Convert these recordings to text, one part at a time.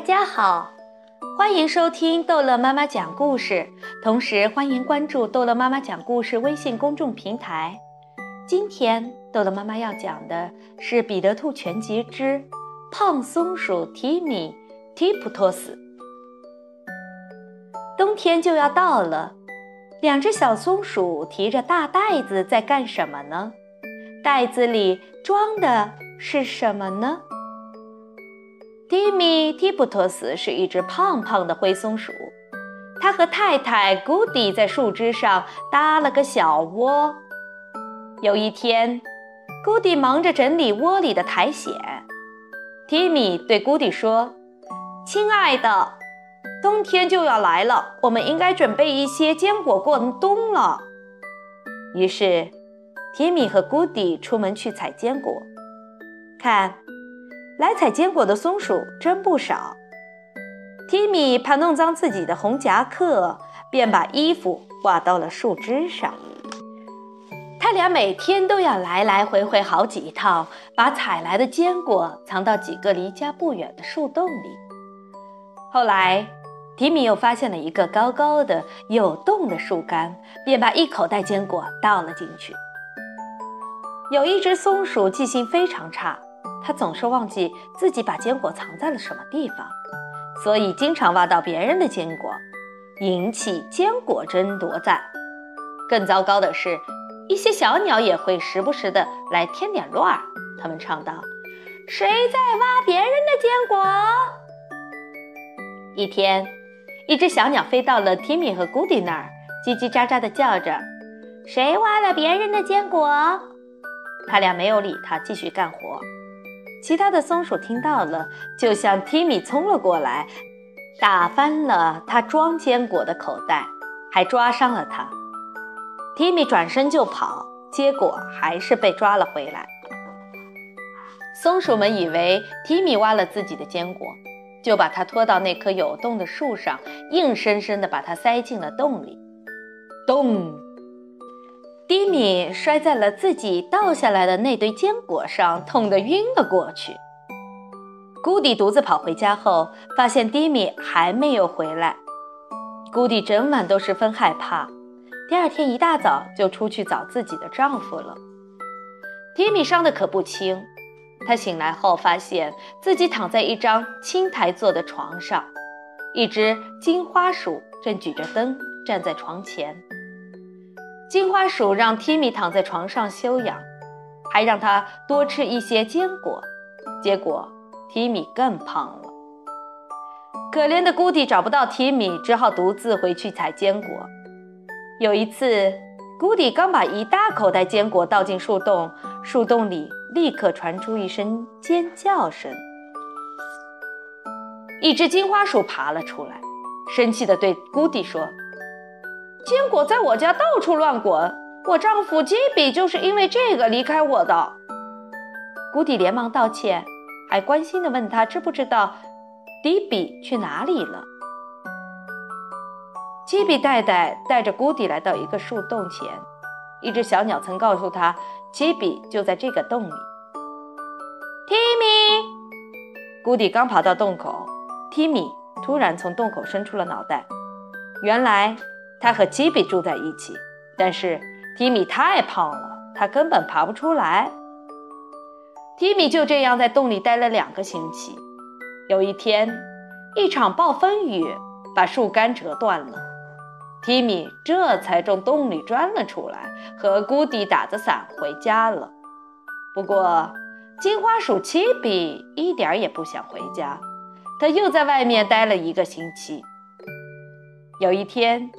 大家好，欢迎收听逗乐妈妈讲故事，同时欢迎关注逗乐妈妈讲故事微信公众平台。今天逗乐妈妈要讲的是《彼得兔全集之胖松鼠提米提普托斯》。冬天就要到了，两只小松鼠提着大袋子在干什么呢？袋子里装的是什么呢？提米提普托斯是一只胖胖的灰松鼠，它和太太古迪在树枝上搭了个小窝。有一天，古迪忙着整理窝里的苔藓，提米对古迪说：“亲爱的，冬天就要来了，我们应该准备一些坚果过冬了。”于是，提米和古迪出门去采坚果，看。来采坚果的松鼠真不少。提米怕弄脏自己的红夹克，便把衣服挂到了树枝上。他俩每天都要来来回回好几趟，把采来的坚果藏到几个离家不远的树洞里。后来，提米又发现了一个高高的有洞的树干，便把一口袋坚果倒了进去。有一只松鼠记性非常差。他总是忘记自己把坚果藏在了什么地方，所以经常挖到别人的坚果，引起坚果争夺战。更糟糕的是，一些小鸟也会时不时的来添点乱儿。他们唱道：“谁在挖别人的坚果？”一天，一只小鸟飞到了提米和古迪那儿，叽叽喳喳地叫着：“谁挖了别人的坚果？”他俩没有理他，继续干活。其他的松鼠听到了，就向提米冲了过来，打翻了他装坚果的口袋，还抓伤了他。提米转身就跑，结果还是被抓了回来。松鼠们以为提米挖了自己的坚果，就把它拖到那棵有洞的树上，硬生生地把它塞进了洞里。咚！迪米摔在了自己倒下来的那堆坚果上，痛得晕了过去。古迪独自跑回家后，发现迪米还没有回来。古迪整晚都十分害怕，第二天一大早就出去找自己的丈夫了。迪米伤得可不轻，他醒来后发现自己躺在一张青苔做的床上，一只金花鼠正举着灯站在床前。金花鼠让提米躺在床上休养，还让他多吃一些坚果。结果，提米更胖了。可怜的姑迪找不到提米，只好独自回去采坚果。有一次，姑迪刚把一大口袋坚果倒进树洞，树洞里立刻传出一声尖叫声。一只金花鼠爬了出来，生气地对姑迪说。坚果在我家到处乱滚，我丈夫吉比就是因为这个离开我的。古迪连忙道歉，还关心地问他知不知道迪比去哪里了。吉比太太带着古迪来到一个树洞前，一只小鸟曾告诉他，吉比就在这个洞里。提米，古迪刚跑到洞口，提米突然从洞口伸出了脑袋，原来。他和吉比住在一起，但是提米太胖了，他根本爬不出来。提米就这样在洞里待了两个星期。有一天，一场暴风雨把树干折断了，提米这才从洞里钻了出来，和古迪打着伞回家了。不过，金花鼠七比一点也不想回家，他又在外面待了一个星期。有一天。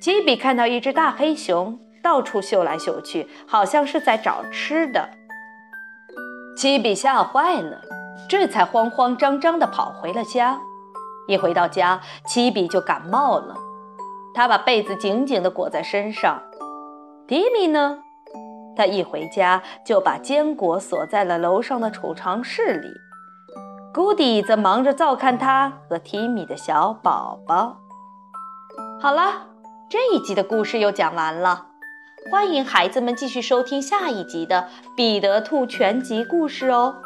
吉比看到一只大黑熊到处嗅来嗅去，好像是在找吃的。吉比吓坏了，这才慌慌张张地跑回了家。一回到家，吉比就感冒了，他把被子紧紧地裹在身上。迪米呢？他一回家就把坚果锁在了楼上的储藏室里。古迪则忙着照看他和提米的小宝宝。好了。这一集的故事又讲完了，欢迎孩子们继续收听下一集的《彼得兔全集》故事哦。